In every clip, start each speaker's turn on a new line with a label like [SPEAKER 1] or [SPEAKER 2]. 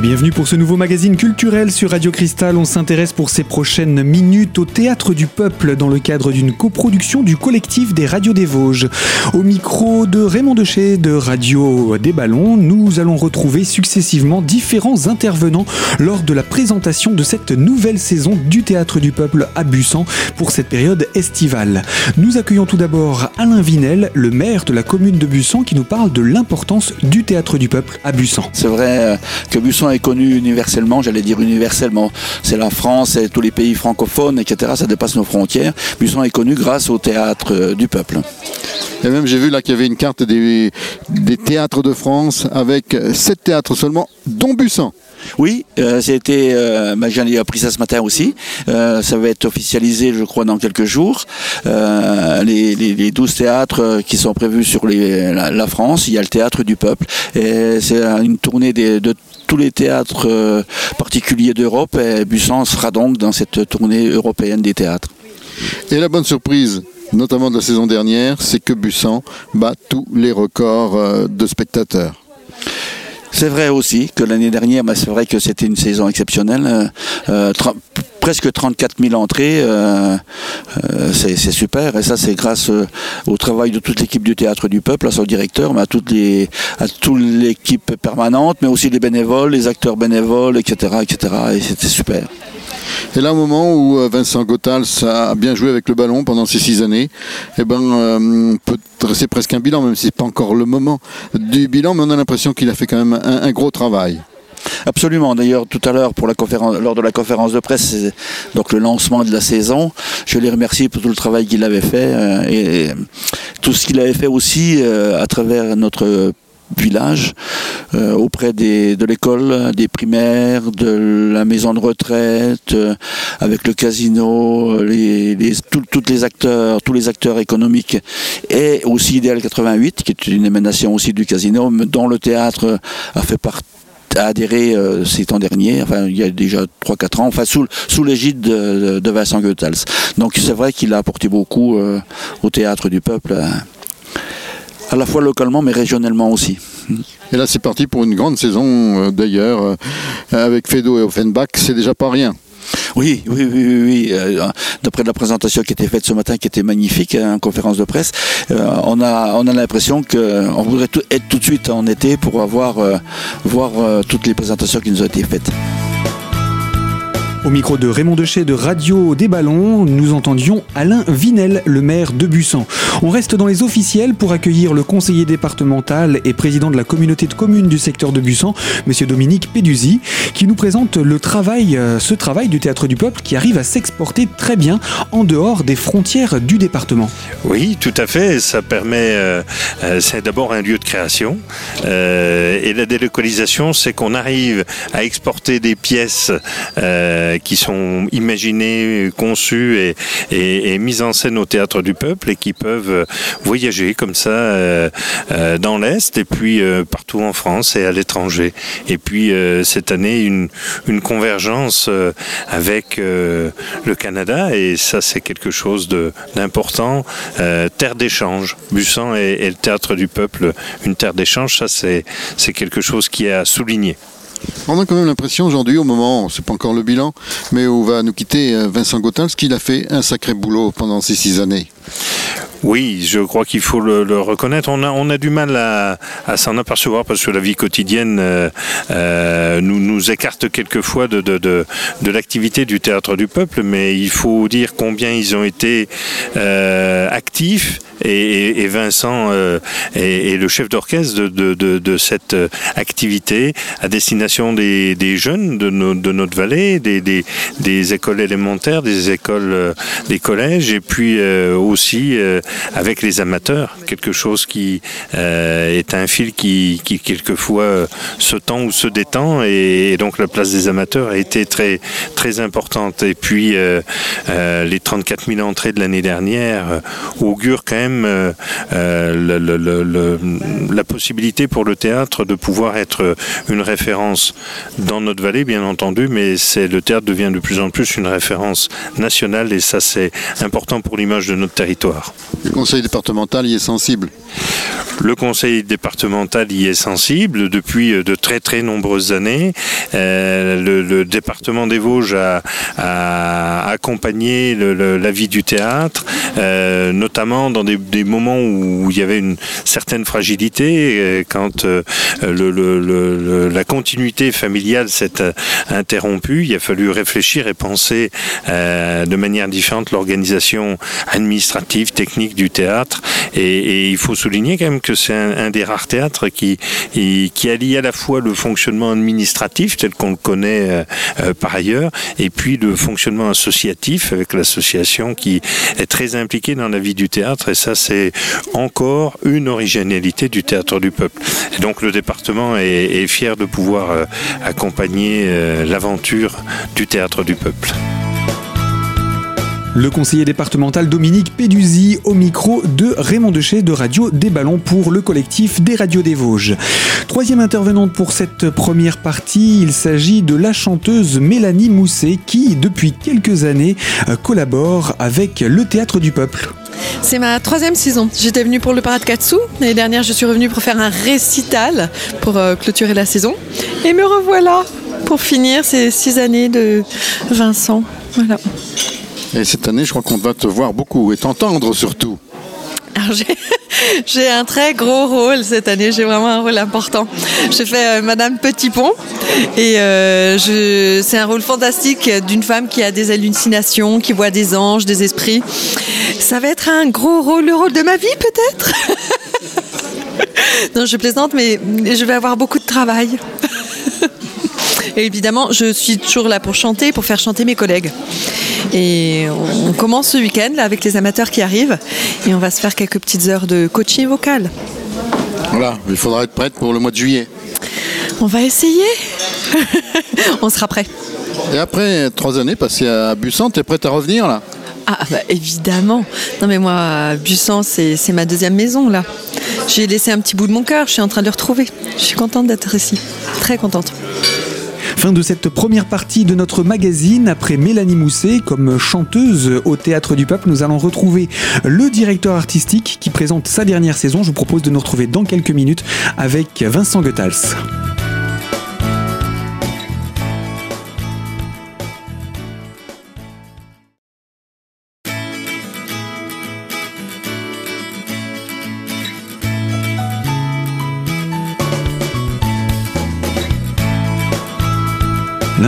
[SPEAKER 1] Bienvenue pour ce nouveau magazine culturel sur Radio Cristal. On s'intéresse pour ces prochaines minutes au Théâtre du Peuple dans le cadre d'une coproduction du collectif des radios des Vosges. Au micro de Raymond Deché de Radio des Ballons, nous allons retrouver successivement différents intervenants lors de la présentation de cette nouvelle saison du Théâtre du Peuple à Bussan pour cette période estivale. Nous accueillons tout d'abord Alain Vinel, le maire de la commune de Bussan, qui nous parle de l'importance du Théâtre du Peuple à Bussan.
[SPEAKER 2] C'est vrai euh, que Est connu universellement, j'allais dire universellement. C'est la France et tous les pays francophones, etc. Ça dépasse nos frontières. Busson est connu grâce au théâtre euh, du peuple.
[SPEAKER 3] Et même j'ai vu là qu'il y avait une carte des, des théâtres de France avec sept théâtres seulement, dont Bussan.
[SPEAKER 2] Oui, euh, c'était, euh, bah, j'en ai appris ça ce matin aussi. Euh, ça va être officialisé, je crois, dans quelques jours. Euh, les, les, les 12 théâtres euh, qui sont prévus sur les, la, la France, il y a le théâtre du peuple. Et c'est une tournée des, de tous les théâtres euh, particuliers d'Europe. Et Bussan sera donc dans cette tournée européenne des théâtres.
[SPEAKER 3] Et la bonne surprise, notamment de la saison dernière, c'est que Bussan bat tous les records euh, de spectateurs.
[SPEAKER 2] C'est vrai aussi que l'année dernière, bah, c'est vrai que c'était une saison exceptionnelle. Euh, presque 34 000 entrées, euh, euh, c'est super. Et ça, c'est grâce euh, au travail de toute l'équipe du Théâtre du Peuple, à son directeur, mais à, toute l'équipe permanente, mais aussi les bénévoles, les acteurs bénévoles, etc. etc. et c'était super.
[SPEAKER 3] Et là, au moment où Vincent Gothals a bien joué avec le ballon pendant ces six années, eh ben, euh, on peut dresser presque un bilan, même si ce n'est pas encore le moment du bilan, mais on a l'impression qu'il a fait quand même un gros travail.
[SPEAKER 2] Absolument. D'ailleurs, tout à l'heure, pour la conférence, lors de la conférence de presse, donc le lancement de la saison, je les remercie pour tout le travail qu'il avait fait euh, et tout ce qu'il avait fait aussi euh, à travers notre village euh, auprès des, de l'école, des primaires, de la maison de retraite, avec le casino, les, les, acteurs, tous les acteurs économiques et aussi Idéal 88 qui est une émanation aussi du casino dont le théâtre a fait partie a adhéré euh, ces temps derniers, enfin il y a déjà 3-4 ans, enfin sous, l'égide de, Vincent Goethals. Donc c'est vrai qu'il a apporté beaucoup euh, au théâtre du peuple, euh, à la fois localement mais régionalement aussi.
[SPEAKER 3] Et là, c'est parti pour une grande saison, d'ailleurs, avec Fedo et Offenbach, c'est déjà pas rien.
[SPEAKER 2] Oui, oui, oui, oui. oui. euh, D'après la présentation qui était faite ce matin, qui était magnifique, hein, en conférence de presse, euh, on a, on a l'impression qu'on voudrait être tout de suite en été pour euh, voir toutes les présentations qui nous ont été faites.
[SPEAKER 1] Au micro de Raymond Deché de Radio des Ballons, nous entendions Alain Vinel, le maire de Bussan. On reste dans les officiels pour accueillir le conseiller départemental et président de la communauté de communes du secteur de Bussan, monsieur Dominique Péduzzi, qui nous présente le travail, euh, ce travail du Théâtre du Peuple qui arrive à s'exporter très bien en dehors des frontières du département.
[SPEAKER 4] Oui, tout à fait. Ça permet. euh, euh, c'est d'abord un lieu de création. Et la délocalisation, c'est qu'on arrive à exporter des pièces qui sont imaginées, conçues et mises en scène au théâtre du peuple et qui peuvent euh, voyager comme ça euh, euh, dans l'Est et puis partout en France et à l'étranger. Et puis cette année, une, convergence avec le Canada et ça, c'est quelque chose d'important. Terre d'échange. Bussan est le théâtre du peuple, une terre d'échange. Ça, c'est quelque chose qui est à souligner.
[SPEAKER 3] On a quand même l'impression aujourd'hui, au moment, c'est pas encore le bilan, mais où va nous quitter Vincent Gothals, qu'il a fait un sacré boulot pendant ces six années.
[SPEAKER 4] Oui, je crois qu'il faut le, reconnaître. On a, on a du mal à, s'en apercevoir parce que la vie quotidienne euh, euh, nous, nous écarte quelquefois de, de, de, l'activité du théâtre du peuple, mais il faut dire combien ils ont été euh, actifs. Et, Vincent est, le chef d'orchestre de, de, de, cette activité à destination des, des jeunes de, nos- de notre vallée, des, des, des écoles élémentaires, des écoles, des collèges, et puis aussi euh, avec les amateurs, quelque chose qui euh, est un fil qui, quelquefois euh, se tend ou se détend, et, donc la place des amateurs a été très très importante. Et puis les 34 000 entrées de l'année dernière augurent quand même la possibilité pour le théâtre de pouvoir être une référence dans notre vallée, bien entendu, mais le théâtre devient de plus en plus une référence nationale, et ça c'est important pour l'image de notre territoire.
[SPEAKER 3] Le conseil départemental y est sensible.
[SPEAKER 4] Le conseil départemental y est sensible depuis de très très nombreuses années. Euh, le, département des Vosges a, accompagné la vie du théâtre, euh, notamment dans des, moments où il y avait une certaine fragilité, euh, quand la continuité familiale s'est interrompue. Il a fallu réfléchir et penser de manière différente l'organisation administrative, technique du théâtre. Et, il faut souligner quand même que c'est un, des rares théâtres qui, allie à la fois le fonctionnement administratif tel qu'on le connaît euh, euh, par ailleurs, et puis le fonctionnement associatif avec l'association qui est très impliquée dans la vie du théâtre. Et ça, c'est encore une originalité du théâtre du peuple. Donc le département est, fier de pouvoir euh, accompagner l'aventure du théâtre du peuple.
[SPEAKER 1] Le conseiller départemental Dominique Pédusy au micro de Raymond Dechet de Radio des Ballons pour le collectif des radios des Vosges. Troisième intervenante pour cette première partie, il s'agit de la chanteuse Mélanie Mousset qui, depuis quelques années, collabore avec le Théâtre du Peuple.
[SPEAKER 5] C'est ma troisième saison. J'étais venue pour le Parade Katsu. L'année dernière, je suis revenue pour faire un récital pour euh, clôturer la saison. Et me revoilà pour finir ces six années de Vincent. Voilà.
[SPEAKER 3] Et cette année, je crois qu'on va te voir beaucoup et t'entendre surtout.
[SPEAKER 5] J'ai un très gros rôle cette année, j'ai vraiment un rôle important. Je fais euh, Madame Petit Pont et euh, c'est un rôle fantastique d'une femme qui a des hallucinations, qui voit des anges, des esprits. Ça va être un gros rôle, le rôle de ma vie peut-être? Non, je plaisante, mais je vais avoir beaucoup de travail. Et évidemment, je suis toujours là pour chanter, pour faire chanter mes collègues. Et on commence ce week-end avec les amateurs qui arrivent et on va se faire quelques petites heures de coaching vocal.
[SPEAKER 3] Voilà, il faudra être prête pour le mois de juillet.
[SPEAKER 5] On va essayer. on sera prêt.
[SPEAKER 3] Et après trois années passées à Bussan, tu es prête à revenir là?
[SPEAKER 5] Ah bah évidemment. Non mais moi, Bussan, c'est ma deuxième maison là. J'ai laissé un petit bout de mon cœur, je suis en train de le retrouver. Je suis contente d'être ici. Très contente.
[SPEAKER 1] Fin de cette première partie de notre magazine. Après Mélanie Mousset comme chanteuse au Théâtre du Peuple, nous allons retrouver le directeur artistique qui présente sa dernière saison. Je vous propose de nous retrouver dans quelques minutes avec Vincent Goethals.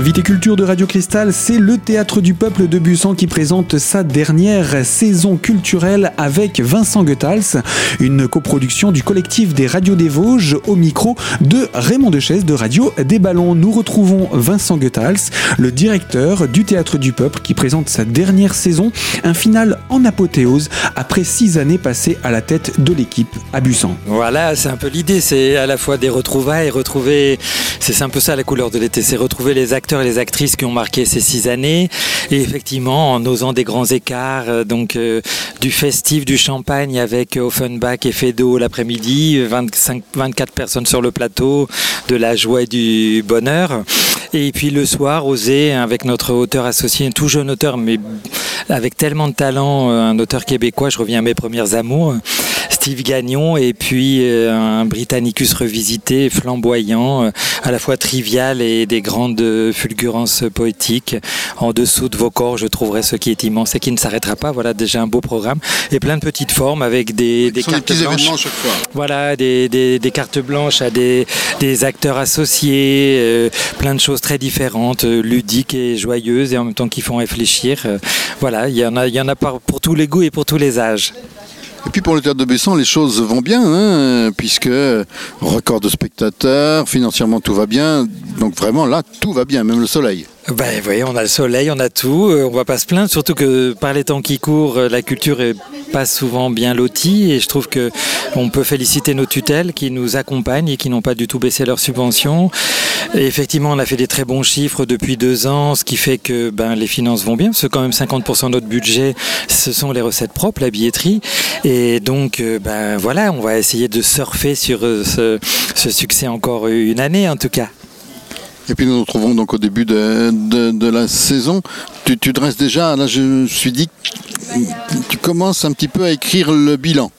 [SPEAKER 1] L'invité culture de Radio Cristal, c'est le Théâtre du Peuple de Bussan qui présente sa dernière saison culturelle avec Vincent Goethals, une coproduction du collectif des radios des Vosges au micro de Raymond Dechaise de Radio des Ballons. Nous retrouvons Vincent Goethals, le directeur du Théâtre du Peuple qui présente sa dernière saison, un final en apothéose après six années passées à la tête de l'équipe à Bussan.
[SPEAKER 6] Voilà, c'est un peu l'idée, c'est à la fois des retrouvailles, retrouver, c'est un peu ça la couleur de l'été, c'est retrouver les acteurs et les actrices qui ont marqué ces six années. Et effectivement, en osant des grands écarts, euh, donc euh, du festif, du champagne avec Offenbach et Fedo l'après-midi, 25, 24 personnes sur le plateau, de la joie et du bonheur. Et puis le soir, oser avec notre auteur associé, un tout jeune auteur, mais avec tellement de talent, euh, un auteur québécois, je reviens à mes premières amours. Steve Gagnon et puis euh, un Britannicus revisité, flamboyant, euh, à la fois trivial et des grandes fulgurances poétiques. En dessous de vos corps, je trouverai ce qui est immense et qui ne s'arrêtera pas. Voilà déjà un beau programme et plein de petites formes avec des, des cartes blanches.
[SPEAKER 3] Chaque fois.
[SPEAKER 6] Voilà, des, des, des, cartes blanches à des, acteurs associés, euh, plein de choses très différentes, ludiques et joyeuses et en même temps qui font réfléchir. voilà, il y en a, il y en a pour tous les goûts et pour tous les âges.
[SPEAKER 3] Et puis pour le théâtre de Besson, les choses vont bien, hein, puisque record de spectateurs, financièrement tout va bien. Donc vraiment là, tout va bien, même le soleil.
[SPEAKER 6] Ben, voyez, on a le soleil, on a tout, euh, on va pas se plaindre, surtout que par les temps qui courent, euh, la culture est pas souvent bien lotie et je trouve que on peut féliciter nos tutelles qui nous accompagnent et qui n'ont pas du tout baissé leurs subventions. Et effectivement, on a fait des très bons chiffres depuis deux ans, ce qui fait que ben, les finances vont bien, parce que quand même 50% de notre budget, ce sont les recettes propres, la billetterie. Et donc, euh, ben voilà, on va essayer de surfer sur ce succès encore une année en tout cas.
[SPEAKER 3] Et puis nous nous retrouvons donc au début de, la saison. Tu, dresses déjà, là je me suis dit, tu commences un petit peu à écrire le bilan.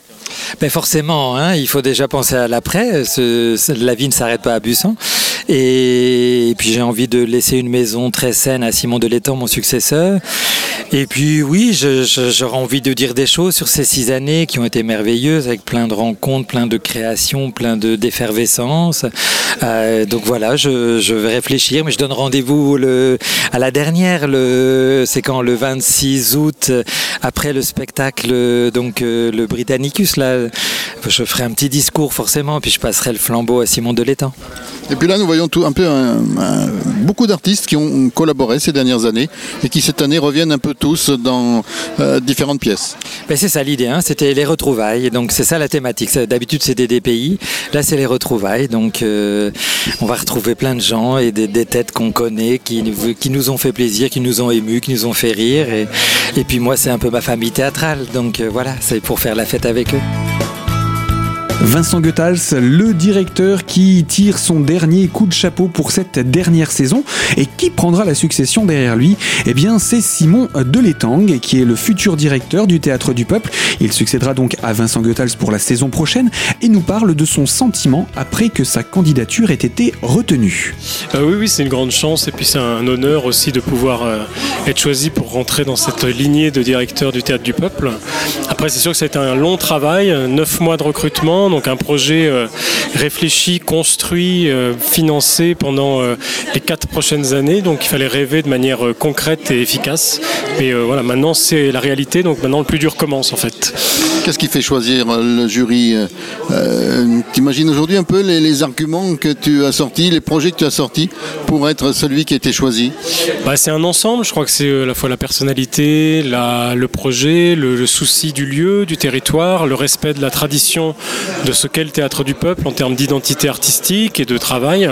[SPEAKER 6] Ben forcément, hein, il faut déjà penser à l'après. La vie ne s'arrête pas à Bussan. Et, puis j'ai envie de laisser une maison très saine à Simon de Létang, mon successeur. Et puis oui, j'aurais envie de dire des choses sur ces six années qui ont été merveilleuses, avec plein de rencontres, plein de créations, plein d'effervescence. Euh, donc voilà, je, vais réfléchir, mais je donne rendez-vous à la dernière, c'est quand le 26 août, après le spectacle, donc euh, le Britannicus, là, je ferai un petit discours forcément, puis je passerai le flambeau à Simon de Létang.
[SPEAKER 3] Et puis là, nous voyons un peu beaucoup d'artistes qui ont collaboré ces dernières années et qui cette année reviennent un peu tous dans euh, différentes pièces.
[SPEAKER 6] Ben c'est ça l'idée, hein. c'était les retrouvailles. Donc c'est ça la thématique. D'habitude c'était des pays, là c'est les retrouvailles. Donc euh, on va retrouver plein de gens et des, têtes qu'on connaît, qui, qui nous ont fait plaisir, qui nous ont émus, qui nous ont fait rire. Et, et puis moi c'est un peu ma famille théâtrale. Donc euh, voilà, c'est pour faire la fête avec eux.
[SPEAKER 1] Vincent Goethals, le directeur qui tire son dernier coup de chapeau pour cette dernière saison et qui prendra la succession derrière lui, eh bien c'est Simon Deletang qui est le futur directeur du Théâtre du Peuple. Il succédera donc à Vincent Goethals pour la saison prochaine et nous parle de son sentiment après que sa candidature ait été retenue.
[SPEAKER 7] Euh, oui, oui, c'est une grande chance et puis c'est un honneur aussi de pouvoir euh, être choisi pour rentrer dans cette lignée de directeur du Théâtre du Peuple. Après, c'est sûr que ça a été un long travail, neuf mois de recrutement donc un projet euh, réfléchi, construit, euh, financé pendant euh, les quatre prochaines années. Donc il fallait rêver de manière concrète et efficace. Mais voilà, maintenant c'est la réalité, donc maintenant le plus dur commence en fait.
[SPEAKER 3] Qu'est-ce qui fait choisir le jury T'imagines aujourd'hui un peu les, arguments que tu as sortis, les projets que tu as sortis pour être celui qui a été choisi?
[SPEAKER 7] Bah, C'est un ensemble, je crois que c'est à la fois la personnalité, le projet, le, le souci du lieu, du territoire, le respect de la tradition de ce qu'est le théâtre du peuple en termes d'identité artistique et de travail.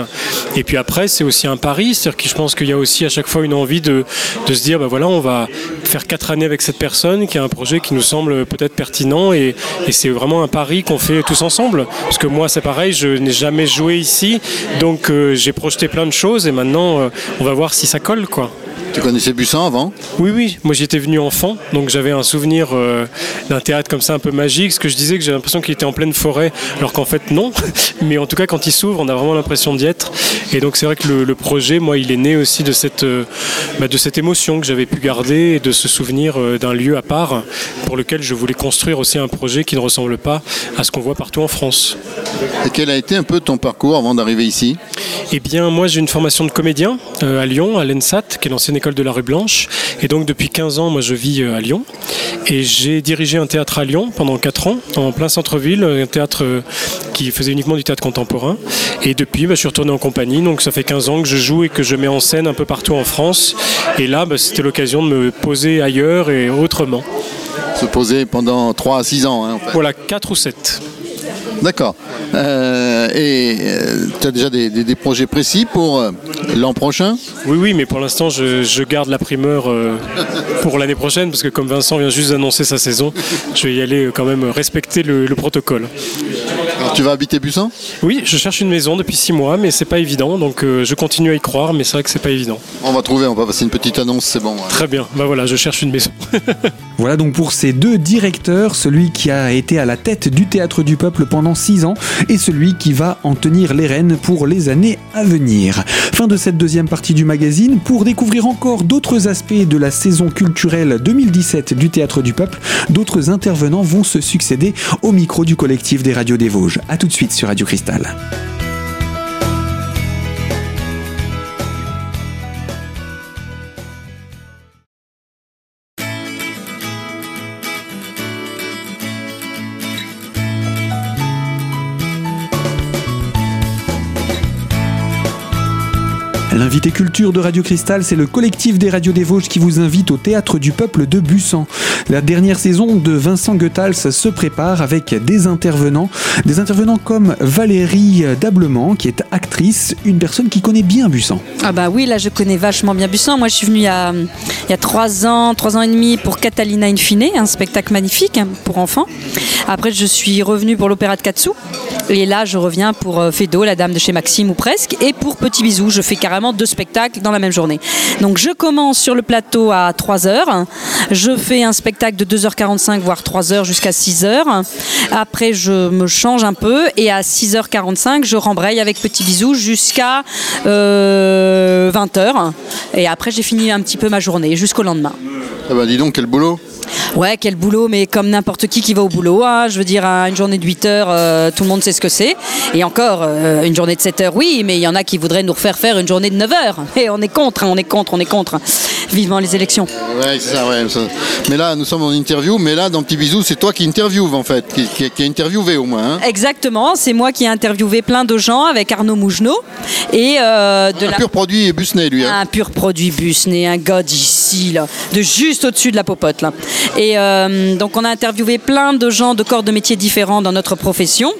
[SPEAKER 7] Et puis après, c'est aussi un pari, c'est-à-dire que je pense qu'il y a aussi à chaque fois une envie de, se dire, bah voilà, on va faire quatre années avec cette personne qui a un projet qui nous semble peut-être pertinent et, et c'est vraiment un pari qu'on fait tous ensemble. Parce que moi, c'est pareil, je n'ai jamais joué ici, donc euh, j'ai projeté plein de choses et maintenant, euh, on va voir si ça colle, quoi.
[SPEAKER 3] Tu connaissais Bussan avant
[SPEAKER 7] Oui, oui. Moi, j'étais venu enfant, donc j'avais un souvenir euh, d'un théâtre comme ça un peu magique. Ce que je disais, que j'ai l'impression qu'il était en pleine forêt, alors qu'en fait, non. Mais en tout cas, quand il s'ouvre, on a vraiment l'impression d'y être. Et donc, c'est vrai que le, projet, moi, il est né aussi de cette, euh, bah, de cette émotion que j'avais pu garder et de ce souvenir euh, d'un lieu à part pour lequel je voulais construire aussi un projet qui ne ressemble pas à ce qu'on voit partout en France.
[SPEAKER 3] Et quel a été un peu ton parcours avant d'arriver ici?
[SPEAKER 7] Eh bien, moi, j'ai une formation de comédien à Lyon, à l'ENSAT, qui est l'ancienne école de la rue Blanche. Et donc depuis 15 ans, moi je vis euh, à Lyon. Et j'ai dirigé un théâtre à Lyon pendant 4 ans, en plein centre-ville, un théâtre euh, qui faisait uniquement du théâtre contemporain. Et depuis, bah, je suis retourné en compagnie. Donc ça fait 15 ans que je joue et que je mets en scène un peu partout en France. Et là, bah, c'était l'occasion de me poser ailleurs et autrement.
[SPEAKER 3] Se poser pendant 3 à 6 ans. Hein,
[SPEAKER 7] voilà, 4 ou 7.
[SPEAKER 3] D'accord. Euh, et euh, tu as déjà des, projets précis pour euh, l'an prochain?
[SPEAKER 7] Oui, oui, mais pour l'instant, je, garde la primeur pour l'année prochaine, parce que comme Vincent vient juste d'annoncer sa saison, je vais y aller quand même respecter le, protocole.
[SPEAKER 3] Alors, tu vas habiter Bussan
[SPEAKER 7] Oui, je cherche une maison depuis six mois, mais c'est pas évident, donc je continue à y croire, mais c'est vrai que c'est pas évident.
[SPEAKER 3] On va trouver, on va passer une petite annonce, c'est bon.
[SPEAKER 7] Très bien, bah voilà, je cherche une maison.
[SPEAKER 1] voilà donc pour ces deux directeurs, celui qui a été à la tête du Théâtre du Peuple pendant six ans et celui qui va en tenir les rênes pour les années à venir. Fin de cette deuxième partie du magazine. Pour découvrir encore d'autres aspects de la saison culturelle 2017 du Théâtre du Peuple, d'autres intervenants vont se succéder au micro du collectif des radios des A tout de suite sur Radio Cristal. L'invité culture de Radio Cristal, c'est le collectif des radios des Vosges qui vous invite au Théâtre du Peuple de Bussan. La dernière saison de Vincent Goethals se prépare avec des intervenants, des intervenants comme Valérie Dablement, qui est actrice, une personne qui connaît bien Bussan.
[SPEAKER 8] Ah bah oui, là je connais vachement bien Bussan. Moi je suis venue il y a, il trois ans, trois ans et demi pour Catalina Infine, un spectacle magnifique pour enfants. Après je suis revenue pour l'opéra de Katsu. Et là je reviens pour euh, Fedo, la dame de chez Maxime ou presque. Et pour Petit Bisou, je fais carrément deux spectacles dans la même journée. Donc je commence sur le plateau à 3h, je fais un spectacle de 2h45 voire 3h jusqu'à 6h. Après je me change un peu et à 6h45 je rembraye avec Petit Bisou jusqu'à 20h. Et après j'ai fini un petit peu ma journée jusqu'au lendemain.
[SPEAKER 3] Ah bah dis donc, quel boulot
[SPEAKER 8] Ouais, quel boulot, mais comme n'importe qui qui va au boulot. hein. je veux dire, à une journée de 8 heures, euh, tout le monde sait ce que c'est. Et encore, euh, une journée de 7 heures, oui, mais il y en a qui voudraient nous refaire faire une journée de 9 heures. Et on est contre, hein, on est contre, on est contre. Vivement les élections.
[SPEAKER 3] Ouais, c'est ça, ouais. ça. Mais là, nous sommes en interview, mais là, dans Petit Bisou, c'est toi qui interviewe en fait, qui, qui, qui a interviewé au moins. hein.
[SPEAKER 8] Exactement, c'est moi qui ai interviewé plein de gens avec Arnaud Mougenot. Et euh, de
[SPEAKER 3] Un
[SPEAKER 8] la...
[SPEAKER 3] pur produit Busney, lui. hein.
[SPEAKER 8] Un pur produit Busney, un gars de juste au-dessus de la popote. Là. Et euh, donc, on a interviewé plein de gens de corps de métiers différents dans notre profession.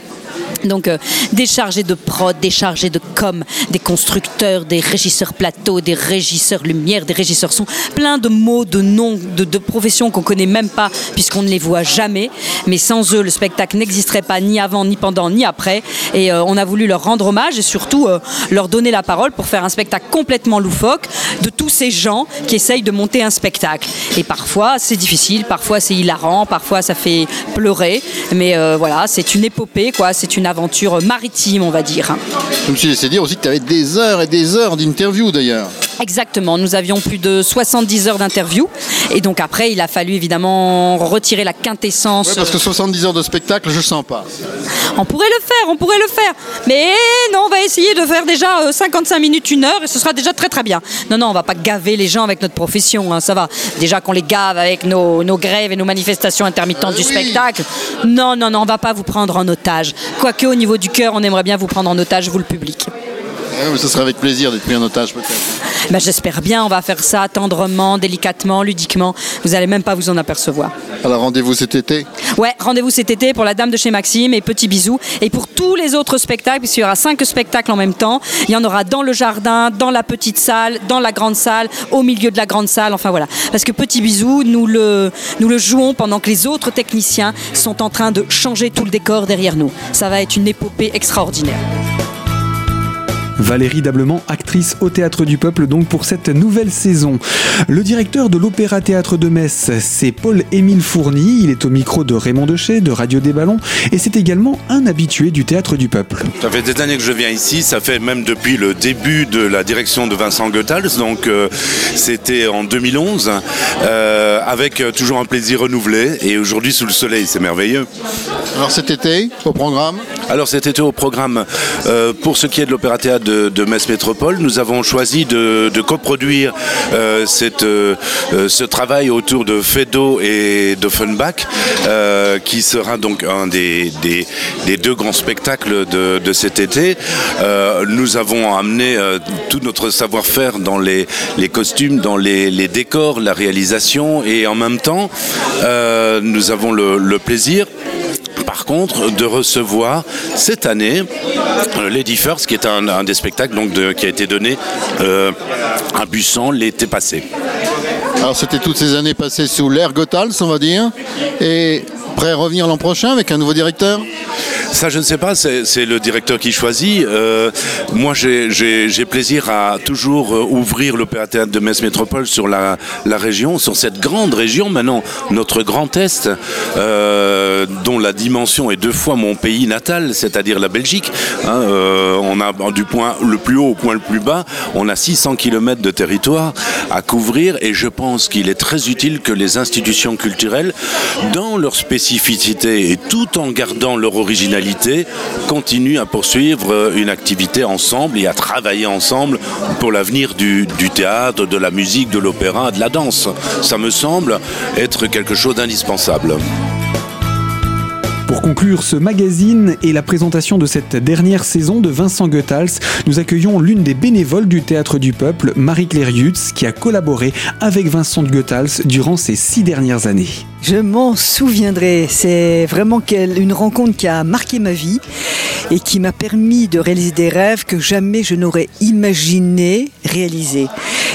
[SPEAKER 8] Donc euh, des chargés de prod, des chargés de com, des constructeurs, des régisseurs plateau, des régisseurs lumière, des régisseurs son, plein de mots, de noms, de, professions qu'on connaît même pas puisqu'on ne les voit jamais. Mais sans eux, le spectacle n'existerait pas ni avant, ni pendant, ni après. Et euh, on a voulu leur rendre hommage et surtout euh, leur donner la parole pour faire un spectacle complètement loufoque de tous ces gens qui essayent de monter un spectacle. Et parfois c'est difficile, parfois c'est hilarant, parfois ça fait pleurer. Mais voilà, c'est une épopée, quoi. Aventure maritime, on va dire.
[SPEAKER 3] Je me suis laissé dire aussi que tu avais des heures et des heures d'interview d'ailleurs.
[SPEAKER 8] Exactement, nous avions plus de 70 heures d'interview et donc après il a fallu évidemment retirer la quintessence.
[SPEAKER 3] Ouais, parce que 70 heures de spectacle, je sens pas.
[SPEAKER 8] On pourrait le faire, on pourrait le faire, mais non, on va essayer de faire déjà euh, 55 minutes, une heure et ce sera déjà très très bien. Non, non, on va pas gaver les gens avec notre profession, hein, ça va. Déjà qu'on les gave avec nos, nos grèves et nos manifestations intermittentes du
[SPEAKER 3] oui.
[SPEAKER 8] spectacle. Non, non, non, on va pas vous prendre en otage. Quoique au niveau du cœur, on aimerait bien vous prendre en otage, vous le public.
[SPEAKER 3] Mais ce sera avec plaisir d'être pris en otage peut-être.
[SPEAKER 8] Ben, J'espère bien, on va faire ça tendrement, délicatement, ludiquement. Vous allez même pas vous en apercevoir.
[SPEAKER 3] Alors rendez-vous cet été?
[SPEAKER 8] Ouais, rendez-vous cet été pour la Dame de chez Maxime et Petit Bisou. Et pour tous les autres spectacles, puisqu'il y aura cinq spectacles en même temps, il y en aura dans le jardin, dans la petite salle, dans la grande salle, au milieu de la grande salle, enfin voilà. Parce que Petit Bisou, nous le, nous le jouons pendant que les autres techniciens sont en train de changer tout le décor derrière nous. Ça va être une épopée extraordinaire.
[SPEAKER 1] Valérie Dablement, actrice au Théâtre du Peuple donc pour cette nouvelle saison. Le directeur de l'Opéra Théâtre de Metz, c'est Paul-Émile Fourny. Il est au micro de Raymond Deschet, de Radio des Ballons, et c'est également un habitué du Théâtre du Peuple.
[SPEAKER 9] Ça fait des années que je viens ici, ça fait même depuis le début de la direction de Vincent Goethals, donc euh, c'était en 2011, euh, avec euh, toujours un plaisir renouvelé, et aujourd'hui sous le soleil, c'est merveilleux.
[SPEAKER 3] Alors cet été, au programme?
[SPEAKER 9] Alors cet été au programme, euh, pour ce qui est de l'Opéra Théâtre de, de Metz Métropole, nous avons choisi de, coproduire euh, euh, euh, ce travail autour de Fedo et d'Offenbach, qui sera donc un des, deux grands spectacles de, de cet été. Nous avons amené tout notre savoir-faire dans les, costumes, dans les, décors, la réalisation, et en même temps, nous avons le plaisir par contre, de recevoir cette année euh, Lady First, qui est un, un des spectacles donc, de- qui a été donné euh, à Bussan l'été passé.
[SPEAKER 3] Alors c'était toutes ces années passées sous l'ère Gothals, on va dire. Et prêt à revenir l'an prochain avec un nouveau directeur?
[SPEAKER 9] Ça, je ne sais pas, c'est le directeur qui choisit. Euh, moi, j'ai- plaisir à toujours ouvrir l'Opéra Théâtre de Metz Métropole sur la, la région, sur cette grande région, maintenant, notre Grand Est, euh, dont la dimension est deux fois mon pays natal, c'est-à-dire la Belgique. Hein, euh, on a du point le plus haut au point le plus bas, on a 600 km de territoire à couvrir et je pense qu'il est très utile que les institutions culturelles, dans leur spécificité et tout en gardant leur originalité, continuent à poursuivre euh, une activité ensemble et à travailler ensemble pour l'avenir du théâtre, de la musique, de l'opéra, de la danse. Ça me semble être quelque chose d'indispensable.
[SPEAKER 1] Pour conclure ce magazine et la présentation de cette dernière saison de Vincent Goethals, nous accueillons l'une des bénévoles du Théâtre du Peuple, Marie-Claire Yutz, qui a collaboré avec Vincent Goethals durant ces six dernières années.
[SPEAKER 10] Je m'en souviendrai. C'est vraiment une rencontre qui a marqué ma vie et qui m'a permis de réaliser des rêves que jamais je n'aurais imaginé réaliser.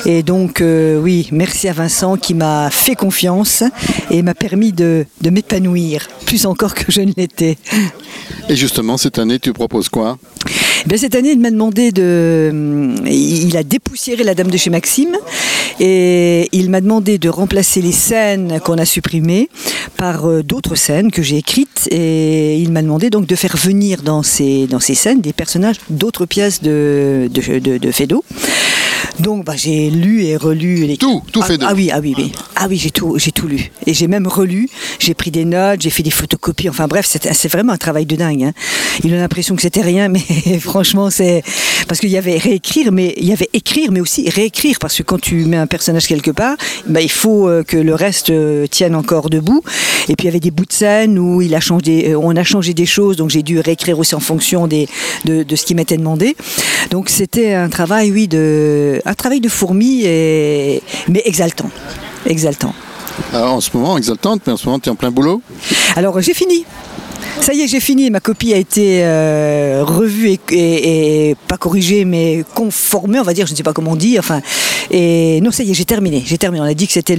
[SPEAKER 10] Et donc, euh, oui, merci à Vincent qui m'a fait confiance et m'a permis de, de m'épanouir, plus encore que je ne l'étais.
[SPEAKER 3] Et justement, cette année, tu proposes quoi?
[SPEAKER 10] Ben, cette année, il m'a demandé de. Il a dépoussiéré la Dame de chez Maxime et il m'a demandé de remplacer les scènes qu'on a supprimées par euh, d'autres scènes que j'ai écrites et il m'a demandé donc de faire venir dans ces, dans ces scènes des personnages d'autres pièces de, de, de, de Fédo. Donc bah, j'ai lu et relu les...
[SPEAKER 3] Tout, tout
[SPEAKER 10] ah,
[SPEAKER 3] fait de.
[SPEAKER 10] Ah oui, ah oui, oui. Ah oui, j'ai tout, j'ai tout lu. Et j'ai même relu, j'ai pris des notes, j'ai fait des photocopies. Enfin bref, c'est c'est vraiment un travail de dingue. hein. Il a l'impression que c'était rien, mais franchement, c'est parce qu'il y avait réécrire, mais il y avait écrire, mais aussi réécrire, parce que quand tu mets un personnage quelque part, bah, il faut euh, que le reste euh, tienne encore debout. Et puis il y avait des bouts de scène où il a changé, euh, on a changé des choses, donc j'ai dû réécrire aussi en fonction des, de, de ce qui m'était demandé. Donc c'était un travail, oui, de, un travail de fourmi, et, mais exaltant, exaltant.
[SPEAKER 3] Alors, en ce moment, exaltante, mais en ce moment, tu es en plein boulot?
[SPEAKER 10] Alors j'ai fini. Ça y est, j'ai fini. Ma copie a été euh, revue et, pas corrigée, mais conformée, on va dire. Je ne sais pas comment on dit. Enfin, et non, ça y est, j'ai terminé. J'ai terminé. On a dit que c'était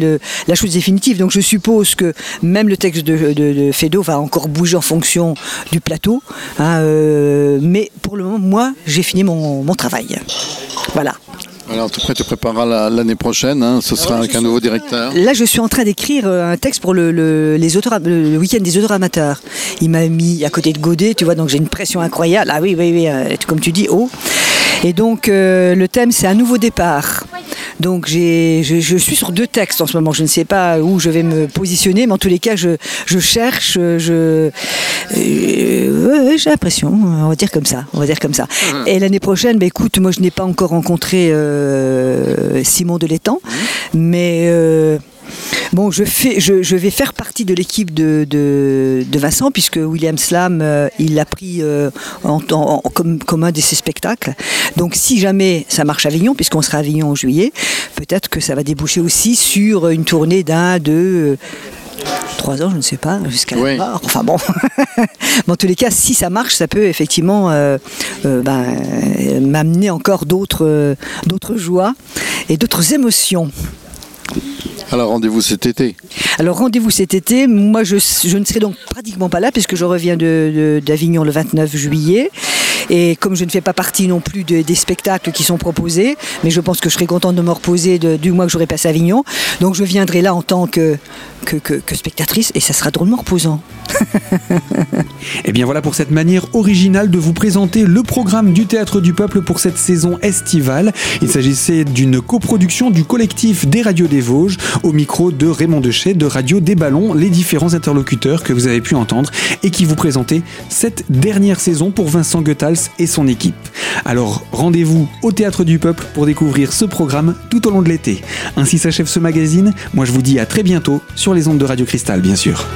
[SPEAKER 10] la chose définitive. Donc je suppose que même le texte de, de, va encore bouger en fonction du plateau. hein, euh, mais pour le moment, moi, j'ai fini mon travail. Voilà.
[SPEAKER 3] Alors, tu prépareras la- l'année prochaine. hein, ce sera avec un nouveau directeur.
[SPEAKER 10] Là, je suis en train d'écrire euh, un texte pour le, le- les auteurs, le, le week-end des auteurs amateurs. Il m'a mis à côté de Godet, tu vois, donc j'ai une pression incroyable. Ah oui, oui, oui, euh, comme tu dis, haut. Et donc, euh, le thème, c'est un nouveau départ. Donc, j'ai, je, je suis sur deux textes en ce moment. Je ne sais pas où je vais me positionner, mais en tous les cas, je, je cherche, je, euh, j'ai l'impression, on va dire comme ça, on va dire comme ça. Et l'année prochaine, bah, écoute, moi, je n'ai pas encore rencontré euh, Simon de l'Étang, mais euh, Bon, je, fais, je, je vais faire partie de l'équipe de, de, de Vincent, puisque William Slam, euh, il l'a pris euh, en, en- en- comme, comme un de ses spectacles. Donc, si jamais ça marche à Avignon, puisqu'on sera à Avignon en juillet, peut-être que ça va déboucher aussi sur une tournée d'un, deux. Trois ans, je ne sais pas, jusqu'à
[SPEAKER 3] Oui.
[SPEAKER 10] la mort. Enfin bon. Mais en tous les cas, si ça marche, ça peut effectivement euh, euh, ben, m'amener encore d'autres euh, d'autres joies et d'autres émotions.
[SPEAKER 3] Alors, rendez-vous cet été.
[SPEAKER 10] Alors rendez-vous cet été. Moi, je, ne serai donc pratiquement pas là puisque je reviens de- de- d'Avignon le 29 juillet. Et comme je ne fais pas partie non plus de- des spectacles qui sont proposés, mais je pense que je serai contente de me reposer du mois que j'aurai passé à Avignon. Donc je viendrai là en tant que, spectatrice et ça sera drôlement reposant.
[SPEAKER 1] Et bien voilà pour cette manière originale de vous présenter le programme du Théâtre du Peuple pour cette saison estivale. Il s'agissait d'une coproduction du collectif des radios des Vosges au micro de Raymond Dechet de Radio des Ballons, les différents interlocuteurs que vous avez pu entendre et qui vous présentaient cette dernière saison pour Vincent Et son équipe. Alors rendez-vous au Théâtre du Peuple pour découvrir ce programme tout au long de l'été. Ainsi s'achève ce magazine. Moi je vous dis à très bientôt sur les ondes de Radio Cristal bien sûr.